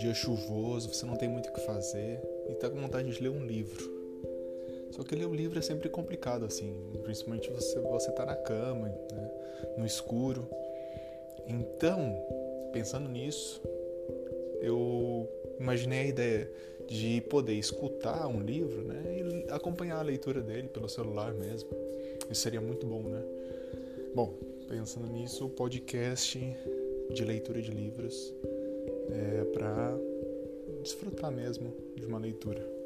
dia chuvoso, você não tem muito o que fazer e tá com vontade de ler um livro. Só que ler um livro é sempre complicado, assim, principalmente você, você tá na cama, né, no escuro. Então, pensando nisso, eu imaginei a ideia de poder escutar um livro, né, e acompanhar a leitura dele pelo celular mesmo. Isso seria muito bom, né? Bom, pensando nisso, o podcast de leitura de livros é para desfrutar mesmo de uma leitura.